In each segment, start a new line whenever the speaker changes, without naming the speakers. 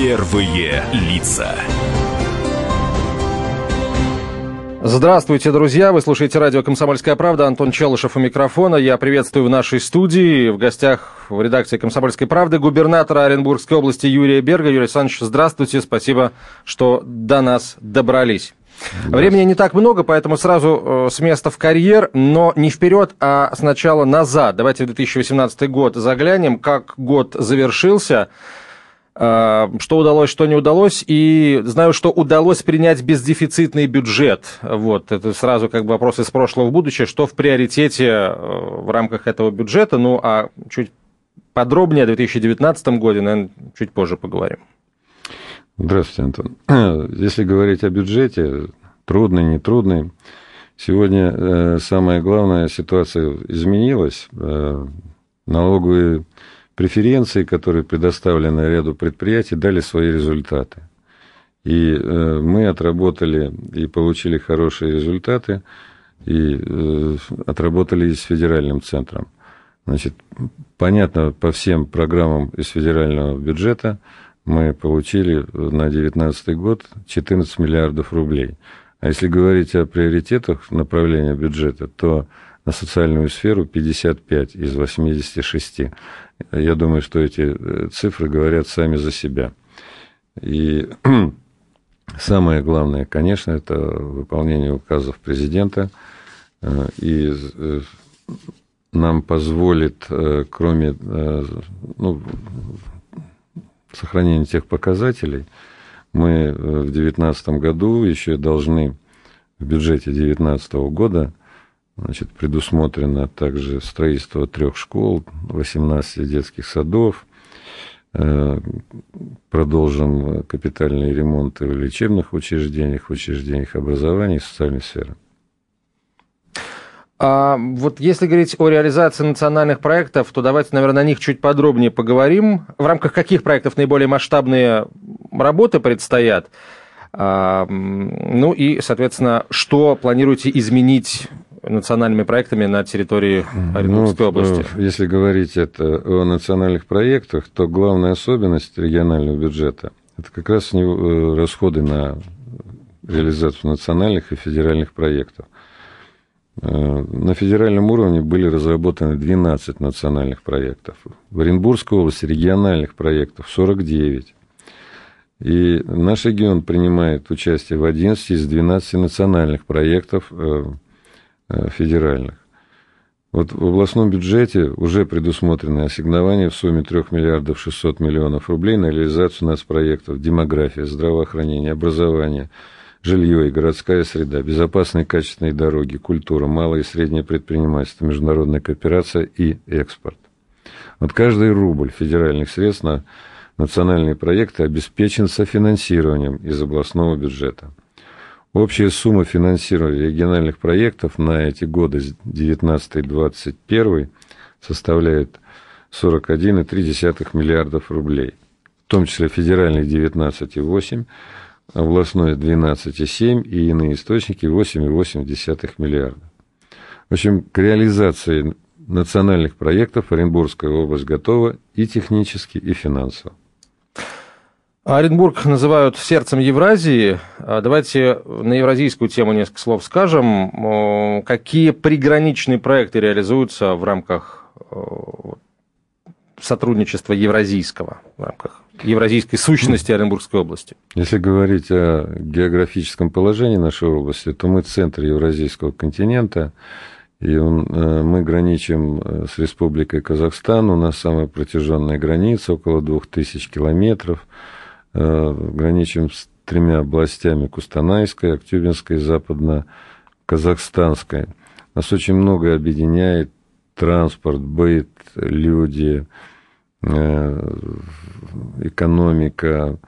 Первые лица.
Здравствуйте, друзья! Вы слушаете радио «Комсомольская правда». Антон Челышев у микрофона. Я приветствую в нашей студии, в гостях в редакции «Комсомольской правды» губернатора Оренбургской области Юрия Берга. Юрий Александрович, здравствуйте. Спасибо, что до нас добрались. Времени не так много, поэтому сразу э, с места в карьер, но не вперед, а сначала назад. Давайте в 2018 год заглянем, как год завершился. Э, что удалось, что не удалось. И знаю, что удалось принять бездефицитный бюджет. Вот, это сразу как бы вопрос из прошлого в будущее. Что в приоритете э, в рамках этого бюджета? Ну, а чуть подробнее о 2019 году, наверное, чуть позже поговорим.
Здравствуйте, Антон. Если говорить о бюджете, трудный, нетрудный, сегодня э, самая главная ситуация изменилась. Налоговые преференции, которые предоставлены ряду предприятий, дали свои результаты. И э, мы отработали и получили хорошие результаты, и отработали и с федеральным центром. Значит, понятно, по всем программам из федерального бюджета – мы получили на 2019 год 14 миллиардов рублей. А если говорить о приоритетах направления бюджета, то на социальную сферу 55 из 86. Я думаю, что эти э, цифры говорят сами за себя. И самое главное, конечно, это выполнение указов президента. Э, и э, нам позволит, кроме ну, сохранение тех показателей, мы в 2019 году еще должны в бюджете 2019 года значит, предусмотрено также строительство трех школ, 18 детских садов, э, продолжим капитальные ремонты в лечебных учреждениях, учреждениях образования и социальной сферы.
А вот если говорить о реализации национальных проектов, то давайте, наверное, о них чуть подробнее поговорим. В рамках каких проектов наиболее масштабные работы предстоят? А, ну и, соответственно, что планируете изменить национальными проектами на территории Оренбургской ну, области?
Если говорить это о национальных проектах, то главная особенность регионального бюджета – это как раз э, расходы на реализацию национальных и федеральных проектов. Э, на федеральном уровне были разработаны 12 национальных проектов. В Оренбургской области региональных проектов 49. И наш регион принимает участие в 11 из 12 национальных проектов э, э, федеральных. Вот в областном бюджете уже предусмотрены ассигнования в сумме 3 миллиардов 600 миллионов рублей на реализацию нацпроектов демография, здравоохранение, образование – жилье и городская среда, безопасные качественные дороги, культура, малое и среднее предпринимательство, международная кооперация и экспорт. Вот каждый рубль федеральных средств на национальные проекты обеспечен софинансированием из областного бюджета. Общая сумма финансирования региональных проектов на эти годы 19-21 составляет 41,3 миллиардов рублей, в том числе федеральных 19,8 областной 12,7 и иные источники 8,8 миллиарда. В общем, к реализации национальных проектов Оренбургская область готова и технически, и финансово.
Оренбург называют сердцем Евразии. А давайте на евразийскую тему несколько слов скажем. Какие приграничные проекты реализуются в рамках сотрудничества евразийского, в рамках евразийской сущности Оренбургской области?
Если говорить о географическом положении нашей области, то мы центр евразийского континента, и он, э, мы граничим э, с Республикой Казахстан, у нас самая протяженная граница, около 2000 километров, э, граничим с тремя областями, Кустанайской, Актюбинской, Западно-Казахстанской. Нас очень многое объединяет, транспорт, быт, люди, Э, экономика.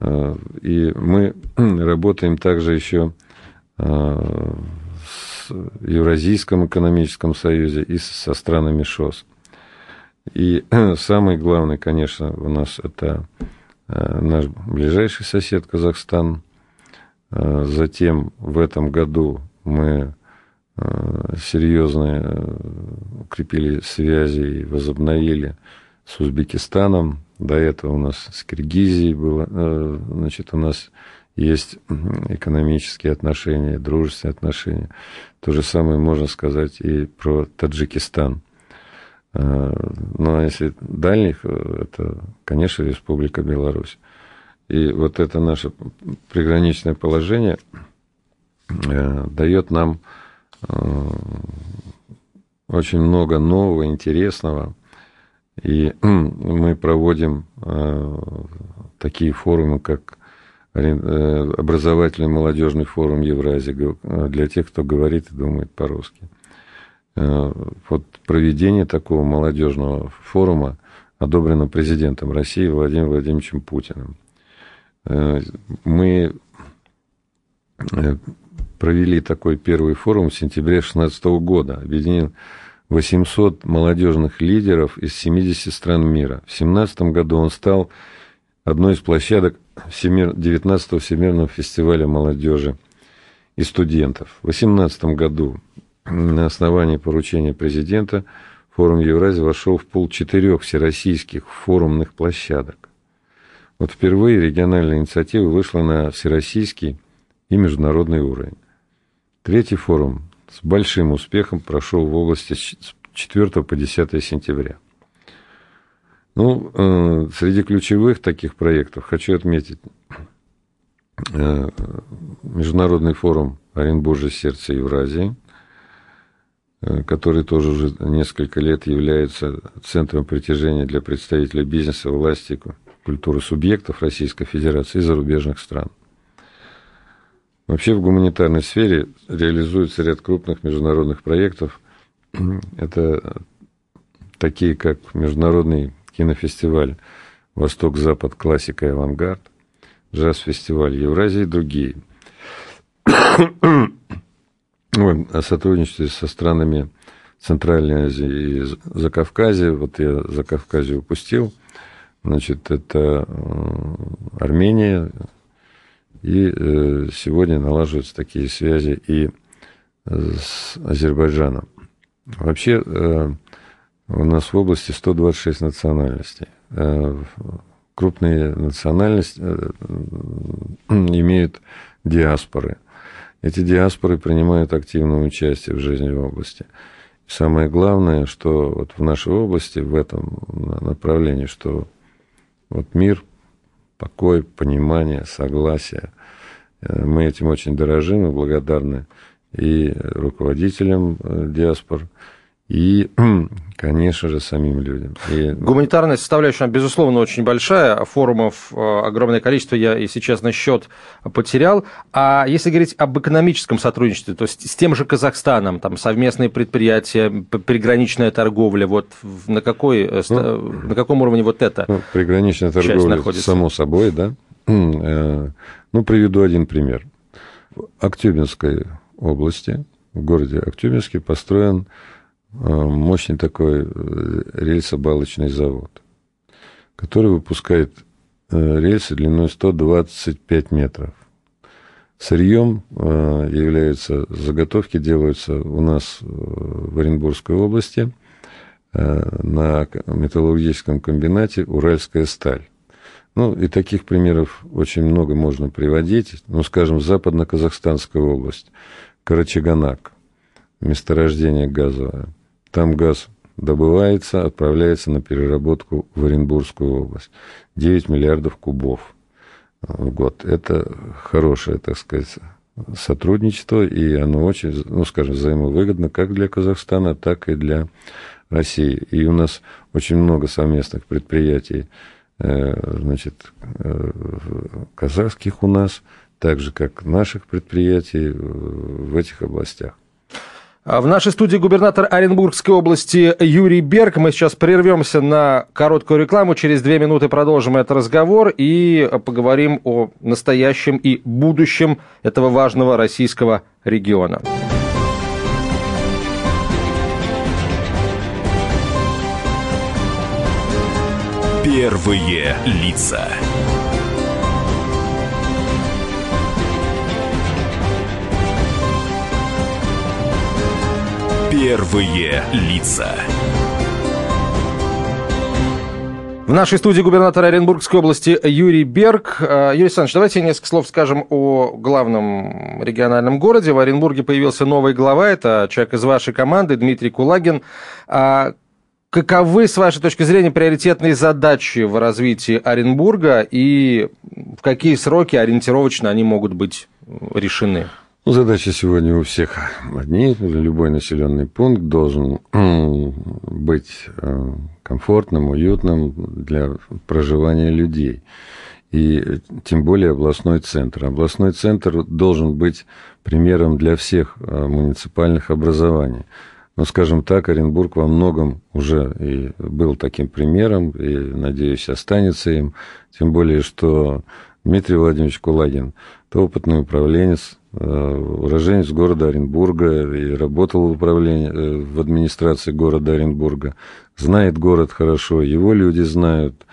Э, и мы работаем также еще э, с Евразийском экономическом союзе и со странами ШОС. И самый главный, конечно, у нас это наш ближайший сосед Казахстан. Затем в этом году мы серьезно укрепили связи и возобновили с Узбекистаном, до этого у нас с Киргизией было, э, значит, у нас есть экономические отношения, дружественные отношения. То же самое можно сказать и про Таджикистан. Э, ну, а если дальних, э, это, конечно, Республика Беларусь. И вот это наше приграничное положение дает нам очень много нового, интересного. И мы проводим э, такие форумы, как э, образовательный молодежный форум Евразии э, для тех, кто говорит и думает по-русски. Вот проведение такого молодежного форума одобрено президентом России Владимиром Владимировичем Путиным. Мы провели такой первый форум в сентябре 2016 года. Объединил 800 молодежных лидеров из 70 стран мира. В 2017 году он стал одной из площадок 19-го Всемирного фестиваля молодежи и студентов. В 2018 году на основании поручения президента форум Евразии вошел в пол четырех всероссийских форумных площадок. Вот впервые региональная инициатива вышла на всероссийский и международный уровень. Третий форум с большим успехом прошел в области с 4 по 10 сентября. Ну, э, среди ключевых таких проектов хочу отметить э, Международный форум Оренбуржье сердце Евразии, который тоже уже несколько лет является центром притяжения для представителей бизнеса, власти, культуры субъектов Российской Федерации и зарубежных стран. Вообще в гуманитарной сфере реализуется ряд крупных международных проектов. Это такие, как Международный кинофестиваль «Восток-Запад. Классика и авангард», джаз-фестиваль Евразии и другие. О сотрудничестве со странами Центральной Азии и Закавказья. Вот я Закавказье упустил. Значит, это э, Армения, и э, сегодня налаживаются такие связи и с Азербайджаном. Вообще э, у нас в области 126 национальностей. Крупные национальности имеют диаспоры. Эти диаспоры принимают активное участие в жизни области. самое главное, что вот в нашей области, в этом направлении, что вот мир покой, понимание, согласие. Э, мы этим очень дорожим и благодарны и руководителям э, диаспор, и, конечно же, самим людям. И...
Гуманитарная составляющая, безусловно, очень большая. Форумов э, огромное количество, я, если честно, счет потерял. А если говорить об экономическом сотрудничестве, то есть с тем же Казахстаном, там совместные предприятия, приграничная торговля, вот на, какой, э, ну, на каком уровне вот это
ну, Приграничная торговля, находится? само собой, да. Э, ну, приведу один пример. В Актюбинской области, в городе Актюбинске построен мощный такой э, рельсобалочный завод, который выпускает э, рельсы длиной 125 метров. Сырьем являются заготовки, делаются у нас в Оренбургской области на металлургическом комбинате «Уральская сталь». Ну, и таких примеров очень много можно приводить. Ну, скажем, западно-казахстанская область, Карачаганак, месторождение газовое – там газ добывается, отправляется на переработку в Оренбургскую область. 9 миллиардов кубов в год. Это хорошее, так сказать, сотрудничество, и оно очень, ну, скажем, взаимовыгодно как для Казахстана, так и для России. И у нас очень много совместных предприятий, э, значит, э, казахских у нас, так же, как наших предприятий в этих областях.
А в нашей студии губернатор Оренбургской области Юрий Берг. Мы сейчас прервемся на короткую рекламу. Через две минуты продолжим этот разговор и поговорим о настоящем и будущем этого важного российского региона.
Первые лица. Первые лица.
В нашей студии губернатор Оренбургской области Юрий Берг. Э, Юрий Александрович, давайте несколько слов скажем о главном региональном городе. В Оренбурге появился новый глава, это человек из вашей команды, Дмитрий Кулагин. А каковы, с вашей точки зрения, приоритетные задачи в развитии Оренбурга и в какие сроки ориентировочно они могут быть решены?
Ну, задачи сегодня у всех одни. Любой населенный пункт должен быть э, комфортным, уютным для проживания людей. И тем более областной центр. Областной центр должен быть примером для всех э, муниципальных образований. Но, скажем так, Оренбург во многом уже и был таким примером, и, надеюсь, останется им. Тем более, что Дмитрий Владимирович Кулагин – это опытный управленец, Э, уроженец города Оренбурга и работал в управлении, э, в администрации города Оренбурга, знает город хорошо, его люди знают,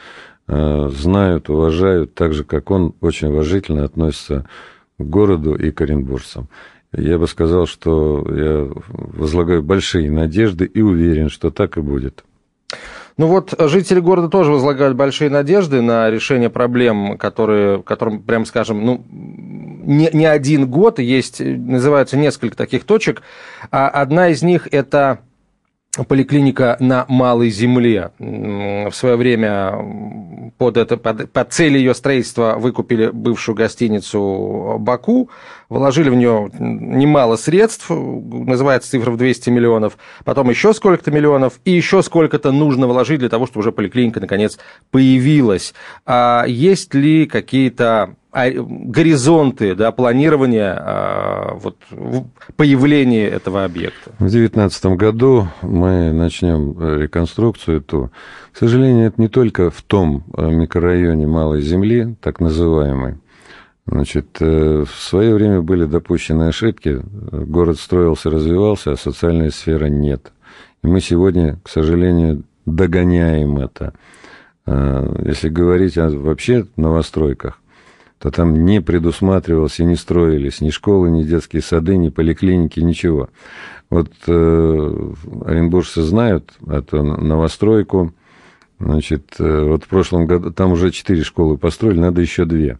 э, знают, уважают, так же, как он очень уважительно относится к городу и к оренбуржцам. Я бы сказал, что я возлагаю большие надежды и уверен, что так и будет.
Ну вот жители города тоже возлагают большие надежды на решение проблем, которые, которым, прям скажем, ну, не, не один год, есть, называются несколько таких точек. А одна из них – это поликлиника на Малой Земле. В свое время под, это, под, под цель ее строительства выкупили бывшую гостиницу «Баку», вложили в нее немало средств, называется цифра в 200 миллионов, потом еще сколько-то миллионов, и еще сколько-то нужно вложить для того, чтобы уже поликлиника наконец появилась. А есть ли какие-то горизонты да, планирования а, вот, появления этого объекта?
В 2019 году мы начнем э, реконструкцию эту. К сожалению, это не только в том э, микрорайоне Малой Земли, так называемой. Значит, э, в свое время были допущены ошибки. Город строился, развивался, а социальная сфера нет. И мы сегодня, к сожалению, догоняем это. Если говорить о вообще новостройках, то там не предусматривалось и не строились ни школы, ни детские сады, ни поликлиники, ничего. Вот э, оренбуржцы знают эту новостройку. Значит, э, вот в прошлом году, там уже четыре школы построили, надо еще две.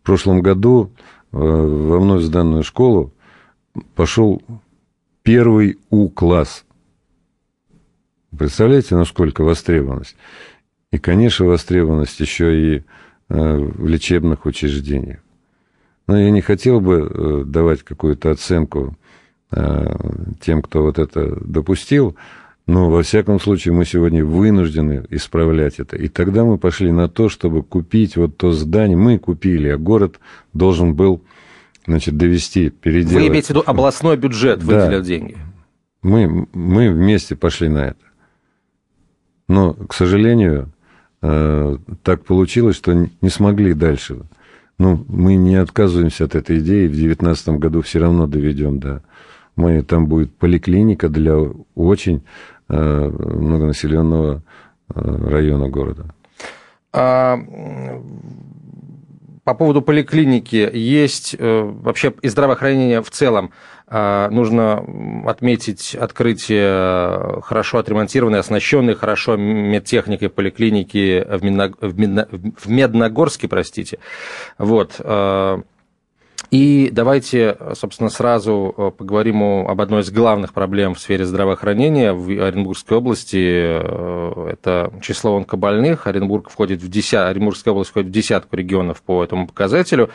В прошлом году э, во вновь сданную школу пошел первый У-класс. Представляете, насколько востребованность? И, конечно, востребованность еще и в лечебных учреждениях. Но я не хотел бы э, давать какую-то оценку э, тем, кто вот это допустил, но во всяком случае мы сегодня вынуждены исправлять это. И тогда мы пошли на то, чтобы купить вот то здание. Мы купили, а город должен был значит, довести, переделать. Вы
имеете в виду областной бюджет выделил да. деньги?
Мы, мы вместе пошли на это. Но, к сожалению, Э, так получилось, что не смогли дальше. Ну, мы не отказываемся от этой идеи, в 2019 году все равно доведем, да. Мы, там будет поликлиника для очень э, многонаселенного э, района города. А,
по поводу поликлиники, есть э, вообще и здравоохранение в целом. А, нужно отметить открытие хорошо отремонтированной, оснащенной хорошо медтехникой поликлиники в, в Медногорске, простите. Вот. И давайте, собственно, сразу э, поговорим об одной из главных проблем в сфере здравоохранения в Оренбургской области. Э, это число онкобольных. Оренбург входит в десят... Оренбургская область входит в десятку регионов по этому показателю.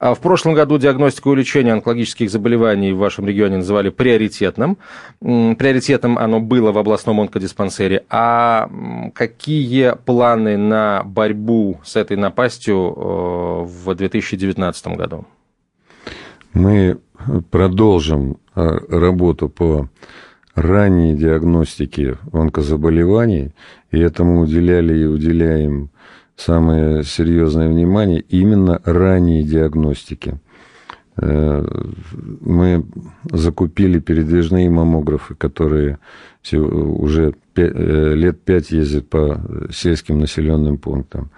А в прошлом году диагностику и лечение онкологических заболеваний в вашем регионе называли приоритетным. Приоритетом оно было в областном онкодиспансере. А какие планы на борьбу с этой напастью э, в 2019 году?
Мы продолжим а, работу по ранней диагностике онкозаболеваний, и этому уделяли и уделяем самое серьезное внимание именно ранней диагностике. Э, мы закупили передвижные маммографы, которые уже э, лет пять ездят по сельским населенным пунктам.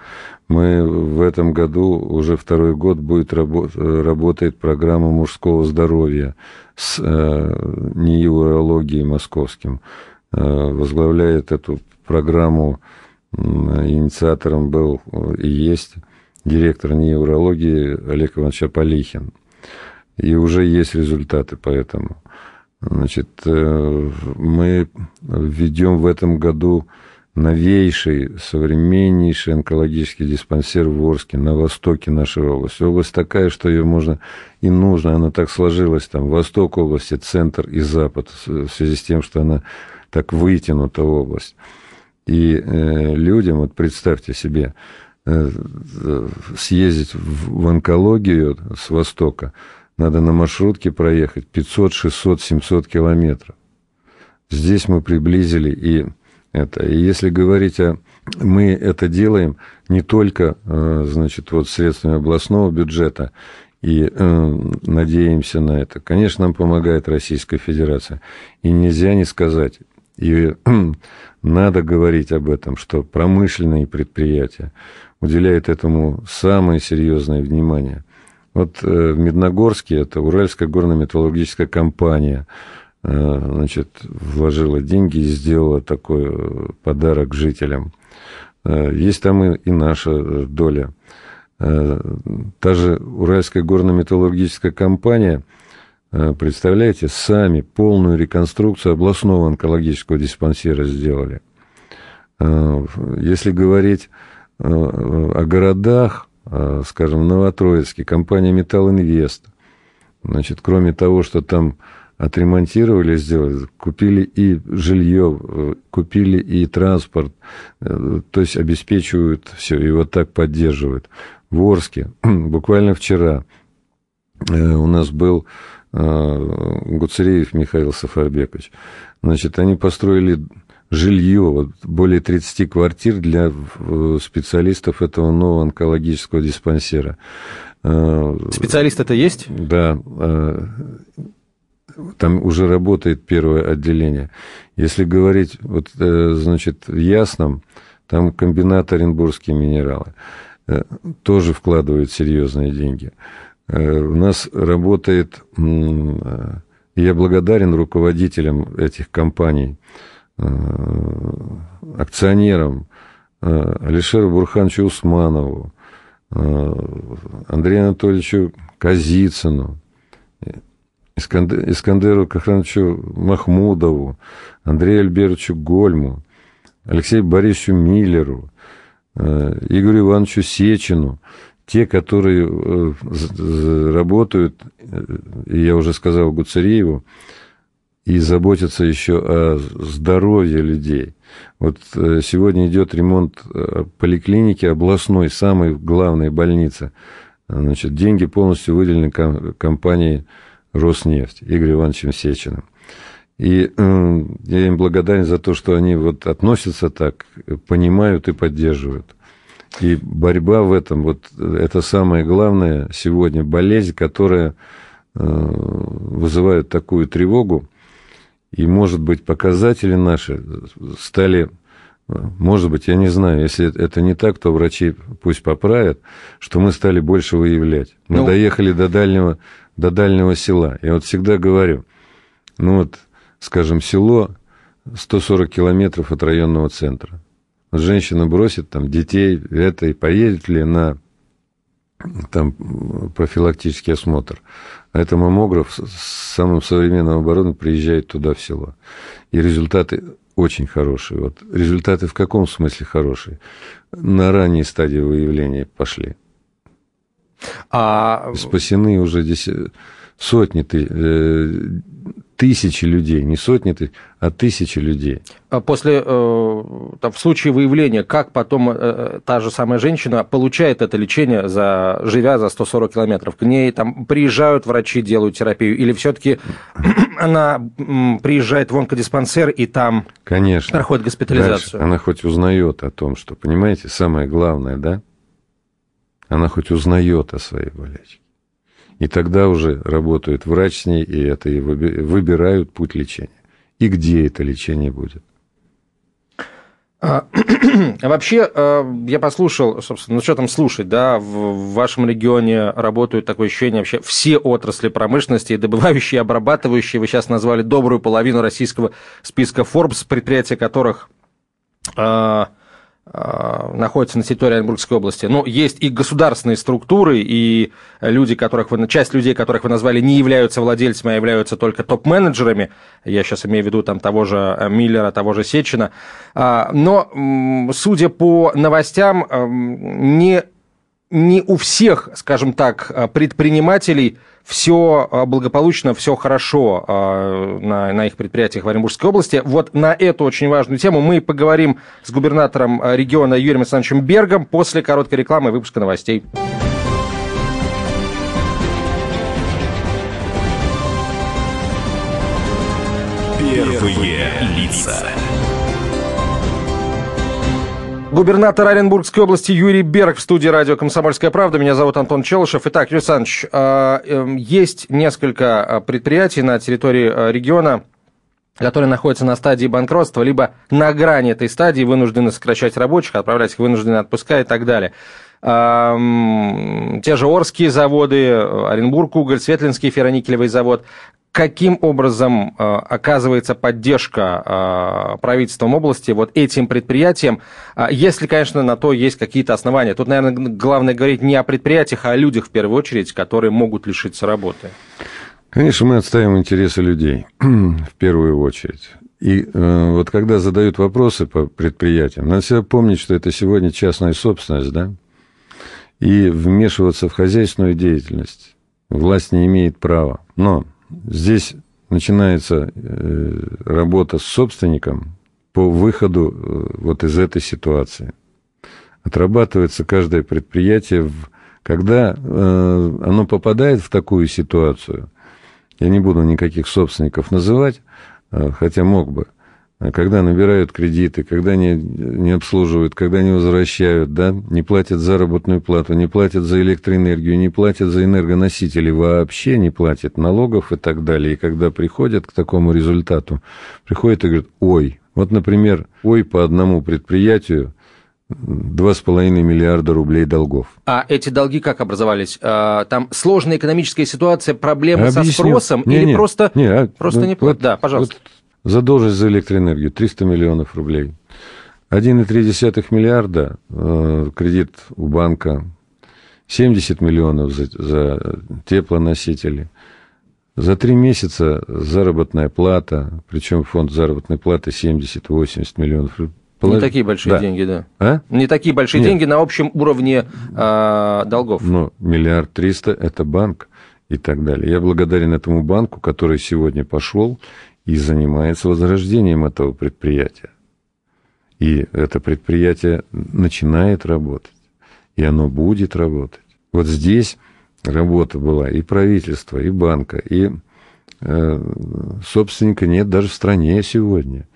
Мы в этом году, уже второй год будет работает программа мужского здоровья с э, НИИ урологии московским. Возглавляет эту программу Инициатором был и есть директор неврологии Олег Иванович Аполихин. И уже есть результаты по этому. Значит, э, мы введем в этом году новейший, современнейший онкологический диспансер в Орске, на востоке нашей области. Область такая, что ее можно и нужно, она так сложилась, там, восток области, центр и запад, в связи с тем, что она так вытянута область. И э, людям, вот представьте себе, съездить в, в онкологию с востока, надо на маршрутке проехать 500, 600, 700 километров. Здесь мы приблизили и это. И если говорить о... Мы это делаем не только, э, значит, вот средствами областного бюджета, и э, надеемся на это. Конечно, нам помогает Российская Федерация. И нельзя не сказать, и надо говорить об этом, что промышленные предприятия уделяют этому самое серьезное внимание. Вот э, в Медногорске это Уральская горно-металлургическая компания э, значит, вложила деньги и сделала такой э, подарок жителям. Есть там и наша доля. Та же Уральская горно-металлургическая компания, представляете, сами полную реконструкцию областного онкологического диспансера сделали. Если говорить о городах, скажем, в Новотроицке, компания «Металл Инвест». Значит, кроме того, что там отремонтировали, сделали, купили и жилье, э, купили и транспорт, э, то есть обеспечивают все, и вот так поддерживают. В Орске буквально вчера э, у нас был Гуцереев Михаил Сафарбекович. Значит, они построили жилье, вот более 30 квартир для э, специалистов этого нового онкологического диспансера.
Э, Специалист это есть?
Да. Э, там уже работает первое отделение. Если говорить, вот, значит, в Ясном, там комбинат Оренбургские минералы тоже вкладывают серьезные деньги. У нас работает, я благодарен руководителям этих компаний, Э, акционерам э, Алишеру Бурхановичу Усманову, э, Андрею Анатольевичу Казицыну, Искандеру Кахрановичу Махмудову, Андрею Альбертовичу Гольму, Алексею Борисовичу Миллеру, Игорю Ивановичу Сечину, те, которые работают, и я уже сказал Гуцериеву, и заботиться еще о здоровье людей. Вот э, сегодня идет ремонт э, поликлиники областной, самой главной больницы. Значит, деньги полностью выделены компанией «Роснефть» Игорем Ивановичем Сечиным. И э, я им благодарен за то, что они вот относятся так, понимают и поддерживают. И борьба в этом, вот это самое главное сегодня, болезнь, которая вызывает такую тревогу, и, может быть, показатели наши стали, может быть, я не знаю, если это не так, то врачи пусть поправят, что мы стали больше выявлять. Мы ну... доехали до дальнего, до дальнего села. Я вот всегда говорю, ну вот, скажем, село 140 километров от районного центра. Женщина бросит там детей, это, и поедет ли на там профилактический осмотр. А это маммограф с самым современным оборудованием приезжает туда, в село. И результаты очень хорошие. Вот результаты в каком смысле хорошие? На ранней стадии выявления пошли. А... Спасены уже здесь сотни ты, э, тысячи людей, не сотни тысяч, а тысячи людей.
А после, э, там, в случае выявления, как потом э, та же самая женщина получает это лечение, за, живя за 140 километров? К ней там приезжают врачи, делают терапию, или все-таки она приезжает в онкодиспансер и там
Конечно.
проходит госпитализацию?
Дальше она хоть узнает о том, что, понимаете, самое главное, да? Она хоть узнает о своей болячке. И тогда уже работает врач с ней, и это и выбирают путь лечения. И где это лечение будет.
А, вообще, а, я послушал, собственно, ну что там слушать, да, в вашем регионе работают такое ощущение вообще все отрасли промышленности, добывающие, обрабатывающие, вы сейчас назвали добрую половину российского списка Forbes, предприятия которых а, находятся на территории Оренбургской области. Но есть и государственные структуры, и люди, которых вы, часть людей, которых вы назвали, не являются владельцами, а являются только топ-менеджерами. Я сейчас имею в виду там, того же Миллера, того же Сечина. Но, судя по новостям, не, не у всех, скажем так, предпринимателей все а, благополучно, все хорошо а, на, на их предприятиях в Оренбургской области. Вот на эту очень важную тему мы поговорим с губернатором а, региона Юрием Александровичем Бергом после короткой рекламы и выпуска новостей.
Первые лица.
Губернатор Оренбургской области Юрий Берг в студии радио «Комсомольская правда». Меня зовут Антон Челышев. Итак, Юрий Александрович, а, эм, есть несколько а, предприятий на территории а, региона, которые находятся на стадии банкротства, либо на грани этой стадии, вынуждены сокращать рабочих, отправлять их вынуждены отпуска и так далее. Те же Орские заводы, Оренбург уголь, Светлинский ферроникелевый завод каким образом э, оказывается поддержка э, правительством области вот этим предприятиям, э, если, конечно, на то есть какие-то основания. Тут, наверное, главное говорить не о предприятиях, а о людях в первую очередь, которые могут лишиться работы.
Конечно, мы отставим интересы людей в первую очередь. И э, вот когда задают вопросы по предприятиям, надо всегда помнить, что это сегодня частная собственность, да, и вмешиваться в хозяйственную деятельность власть не имеет права. Но Здесь начинается э, работа с собственником по выходу э, вот из этой ситуации. Отрабатывается каждое предприятие, когда э, оно попадает в такую ситуацию, я не буду никаких собственников называть, хотя мог бы, когда набирают кредиты, когда не, не обслуживают, когда не возвращают, да, не платят заработную плату, не платят за электроэнергию, не платят за энергоносители, вообще не платят налогов и так далее. И когда приходят к такому результату, приходят и говорят, ой, вот, например, ой, по одному предприятию два с половиной миллиарда рублей долгов.
А эти долги как образовались? А, там сложная экономическая ситуация, проблемы Объясню. со спросом не, или не, просто, не, а, просто не платят?
Вот, да, пожалуйста. Вот Задолженность за электроэнергию 300 миллионов рублей. 1,3 миллиарда э, кредит у банка, 70 миллионов за, за теплоносители. За три месяца заработная плата, причем фонд заработной платы 70-80 миллионов.
Полож... Не такие большие да. деньги, да. А? Не такие большие Нет. деньги на общем уровне э, долгов.
Но миллиард триста – это банк и так далее. Я благодарен этому банку, который сегодня пошел и занимается возрождением этого предприятия. И это предприятие начинает работать, и оно будет работать. Вот здесь работа была и правительства, и банка, и э, собственника нет даже в стране сегодня.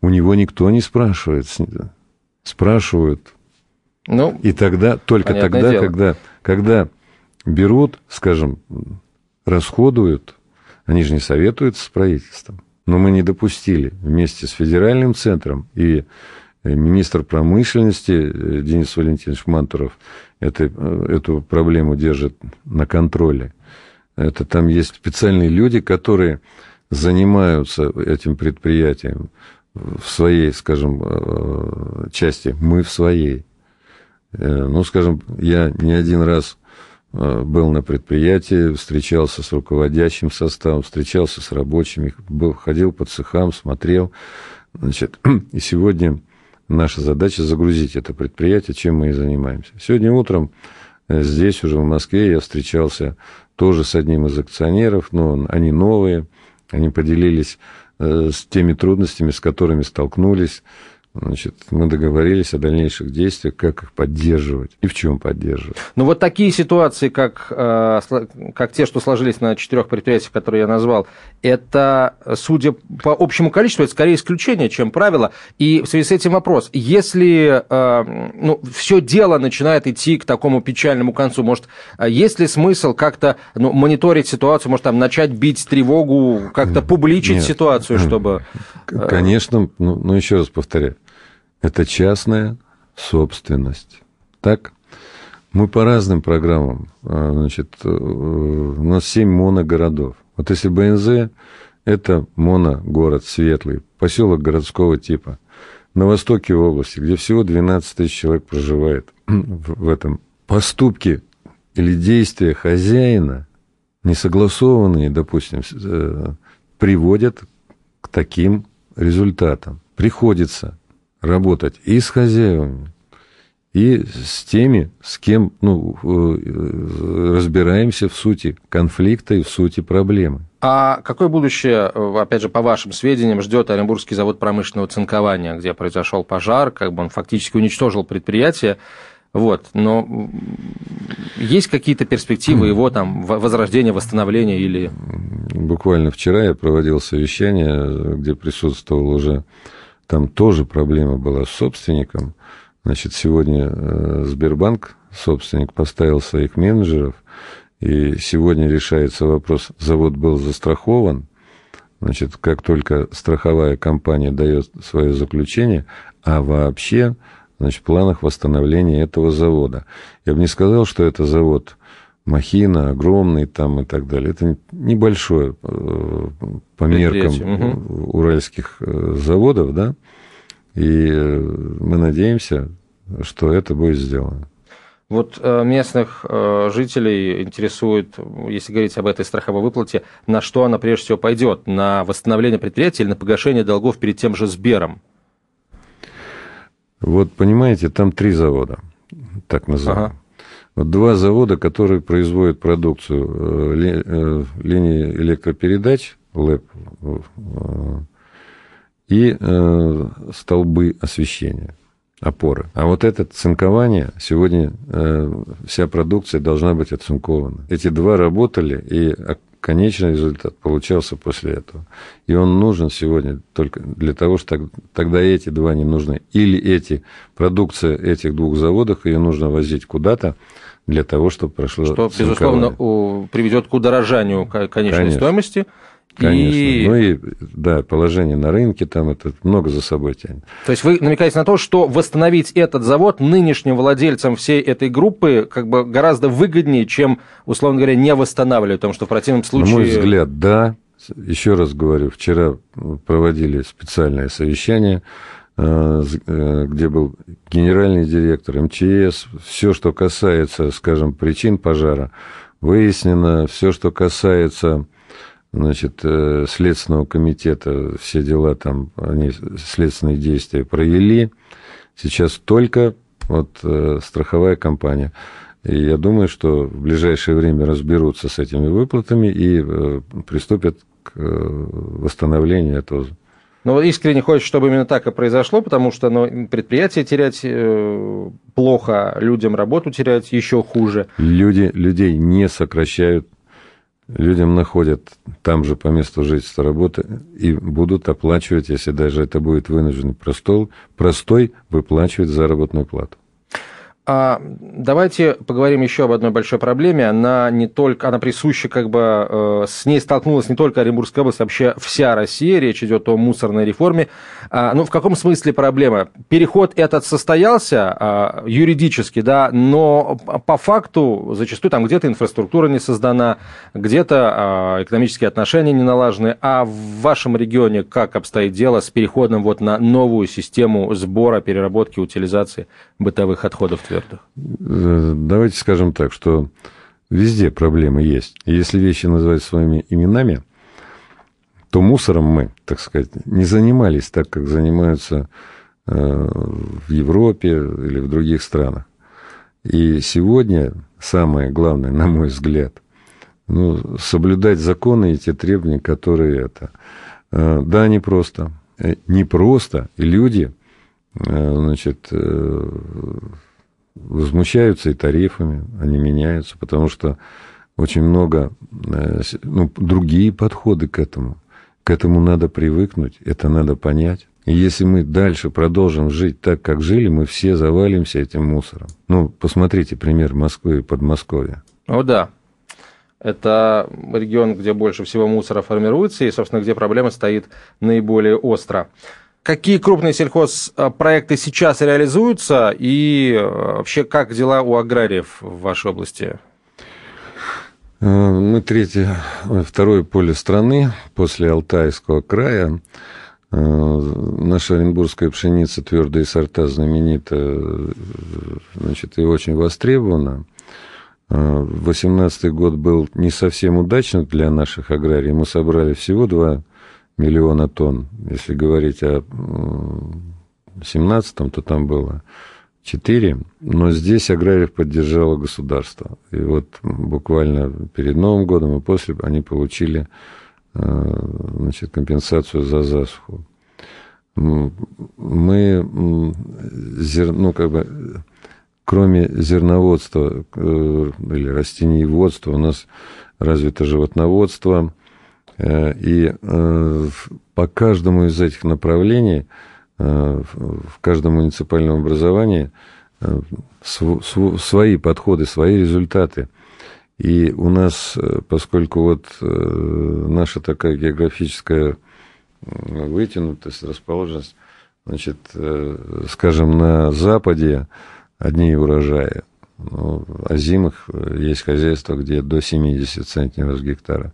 У него никто не спрашивает. Спрашивают. Ну, и тогда, только тогда, дело. когда, когда берут, скажем, расходуют, они же не советуются с правительством. Но мы не допустили вместе с федеральным центром и э, министр промышленности э, Денис Валентинович Мантуров это, э, эту проблему держит на контроле. Это там есть специальные люди, которые занимаются этим предприятием в своей, скажем, части, мы в своей. Ну, скажем, я не один раз был на предприятии, встречался с руководящим составом, встречался с рабочими, был, ходил по цехам, смотрел. Значит, и сегодня наша задача загрузить это предприятие, чем мы и занимаемся. Сегодня утром э, здесь, уже в Москве, я встречался тоже с одним из акционеров, но они новые, они поделились э, с теми трудностями, с которыми столкнулись. Значит, мы договорились о дальнейших действиях, как их поддерживать и в чем поддерживать.
Ну вот такие ситуации, как, э, как те, что сложились на четырех предприятиях, которые я назвал, это, судя по общему количеству, это скорее исключение, чем правило. И в связи с этим вопрос, если э, ну, все дело начинает идти к такому печальному концу, может, есть ли смысл как-то ну, мониторить ситуацию, может, там начать бить тревогу, как-то публичить Нет. ситуацию, чтобы...
Конечно, ну, ну еще раз повторяю, это частная собственность. Так? Мы по разным программам. А, значит, э, у нас семь моногородов. Вот если БНЗ – это моногород светлый, поселок городского типа. на востоке области, где всего 12 тысяч человек проживает в этом, поступки или действия хозяина, несогласованные, допустим, э, приводят к таким результатам. Приходится работать и с хозяевами, и с теми, с кем ну, э, разбираемся в сути конфликта и в сути проблемы.
А какое будущее, э, опять же, по вашим сведениям, ждет Оренбургский завод промышленного цинкования, где произошел пожар, как бы он фактически уничтожил предприятие, вот, но есть какие-то перспективы его там возрождения, восстановления или...
Буквально вчера я проводил совещание, где присутствовал уже, там тоже проблема была с собственником, Значит, сегодня э, Сбербанк, собственник, поставил своих менеджеров, и сегодня решается вопрос, завод был застрахован, значит, как только страховая компания дает свое заключение, а вообще, значит, в планах восстановления этого завода. Я бы не сказал, что это завод махина, огромный там и так далее. Это небольшое э, меркам угу. уральских э, заводов, да, и э, мы надеемся, что это будет сделано.
Вот э, местных жителей интересует, если говорить об этой страховой выплате, на что она прежде всего пойдет? На восстановление предприятия или на погашение долгов перед тем же Сбером?
Вот понимаете, там три завода, так называемые. Ага. Вот два завода, которые производят продукцию линии электропередач, ЛЭП, и э, столбы освещения, опоры. А вот это цинкование, сегодня э, вся продукция должна быть оцинкована. Эти два работали, и конечный результат получался после этого. И он нужен сегодня только для того, что тогда эти два не нужны. Или эти, продукция этих двух заводов, ее нужно возить куда-то, для того, чтобы прошло
Что, цинкование. безусловно, приведет к удорожанию конечной Конечно. стоимости,
Конечно. И... Ну и, да, положение на рынке там это много за собой тянет.
То есть вы намекаете на то, что восстановить этот завод нынешним владельцам всей этой группы как бы гораздо выгоднее, чем, условно говоря, не восстанавливать, потому что в противном случае...
На мой взгляд, да. Еще раз говорю, вчера проводили специальное совещание, э, э, где был генеральный директор МЧС, все, что касается, скажем, причин пожара, выяснено, все, что касается значит, э, Следственного комитета, все дела там, они следственные действия провели. Сейчас только вот э, страховая компания. И я думаю, что в ближайшее время разберутся с этими выплатами и э, приступят к восстановлению этого.
Ну, искренне хочется, чтобы именно так и произошло, потому что ну, предприятие терять плохо, людям работу терять еще хуже.
Люди, людей не сокращают людям находят там же по месту жительства работы и будут оплачивать, если даже это будет вынужденный простой, простой выплачивать заработную плату.
А давайте поговорим еще об одной большой проблеме. Она не только, она присуща, как бы, э, с ней столкнулась не только Оренбургская область, вообще вся Россия. Речь идет о мусорной реформе. А, ну, в каком смысле проблема? Переход этот состоялся а, юридически, да, но по факту зачастую там где-то инфраструктура не создана, где-то а, экономические отношения не налажены. А в вашем регионе как обстоит дело с переходом вот на новую систему сбора, переработки, утилизации бытовых отходов? Экспертах?
Э, давайте скажем так, что везде проблемы есть. И если вещи называть своими именами, то мусором мы, так сказать, не занимались так, как занимаются э, в Европе или в других странах. И сегодня самое главное, на мой взгляд, ну, соблюдать законы и те требования, которые это. Э, да, не просто. Не просто. И люди, значит, возмущаются и тарифами, они меняются, потому что очень много, э, ну, другие подходы к этому. К этому надо привыкнуть, это надо понять. И если мы дальше продолжим жить так, как жили, мы все завалимся этим мусором. Ну, посмотрите пример Москвы и Подмосковья.
О, да. Это регион, где больше всего мусора формируется, и, собственно, где проблема стоит наиболее остро. Какие крупные сельхозпроекты сейчас реализуются и э, вообще как дела у аграриев в вашей области?
Э, мы третье, второе поле страны после Алтайского края. Наша оренбургская пшеница, твердые сорта, знаменита значит, и очень востребована. 2018 год был не совсем удачным для наших аграриев. Мы собрали всего 2 миллиона тонн. Если говорить о 2017, то там было 4. Но здесь аграриев поддержало государство. И вот буквально перед Новым годом и после они получили значит, компенсацию за засуху. Мы, ну, как бы, кроме зерноводства э, или растениеводства, у нас развито животноводство, э, и э, по каждому из этих направлений в каждом муниципальном образовании свои подходы, свои результаты. И у нас, поскольку вот наша такая географическая вытянутость, расположенность, значит, скажем, на западе одни урожаи. Ну, озимых есть хозяйства, где до 70 центнеров с гектара.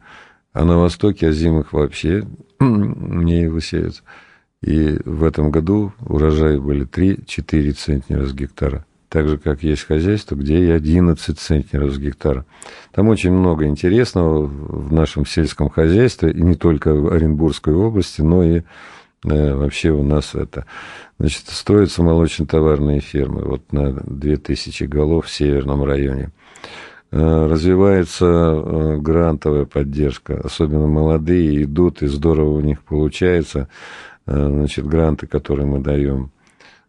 А на востоке озимых вообще не высеются. И в этом году урожаи были 3-4 центнера с гектара. Так же, как есть хозяйство, где и 11 центнеров с гектара. Там очень много интересного в нашем сельском хозяйстве, и не только в Оренбургской области, но и э, вообще у нас это Значит, строятся молочно-товарные фермы вот на 2000 голов в северном районе. Э, развивается э, грантовая поддержка, особенно молодые идут, и здорово у них получается, э, значит, гранты, которые мы даем.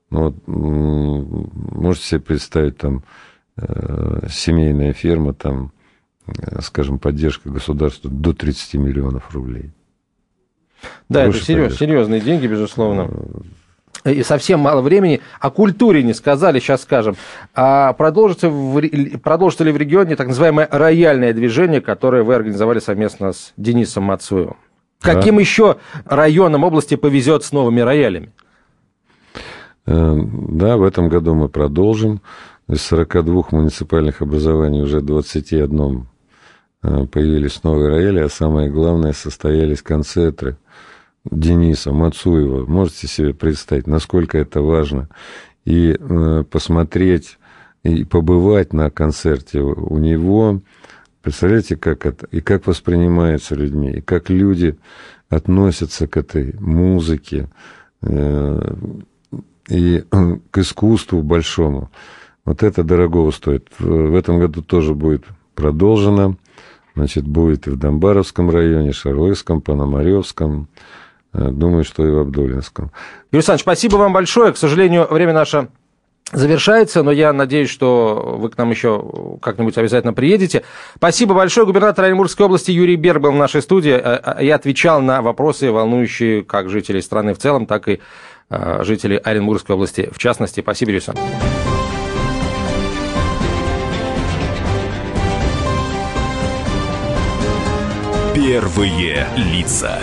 Ну, вот, можете себе представить, там, семейная ферма, там, скажем, поддержка государства до 30 миллионов рублей.
Да, Выше это серьез, серьезные деньги, безусловно и совсем мало времени. О культуре не сказали, сейчас скажем. А продолжится, в, продолжится ли в регионе так называемое рояльное движение, которое вы организовали совместно с Денисом Мацуевым? Да. Каким еще районам области повезет с новыми роялями?
Э, да, в этом году мы продолжим. Из 42 муниципальных образований уже 21 э, появились новые рояли, а самое главное, состоялись концерты Дениса Мацуева. Можете себе представить, насколько это важно. И э, посмотреть и побывать на концерте у него, представляете, как это, и как воспринимается людьми, и как люди относятся к этой музыке э, и э, к искусству большому. Вот это дорогого стоит. В этом году тоже будет продолжено. Значит, будет и в Домбаровском районе, Шарлыском, Пономаревском, думаю, что и в Абдулинском.
Юрий Александрович, спасибо вам большое. К сожалению, время наше завершается, но я надеюсь, что вы к нам еще как-нибудь обязательно приедете. Спасибо большое. Губернатор Оренбургской области Юрий Берг был в нашей студии и отвечал на вопросы, волнующие как жителей страны в целом, так и э, жителей Оренбургской области в частности. Спасибо, Юрий Александрович.
Первые лица.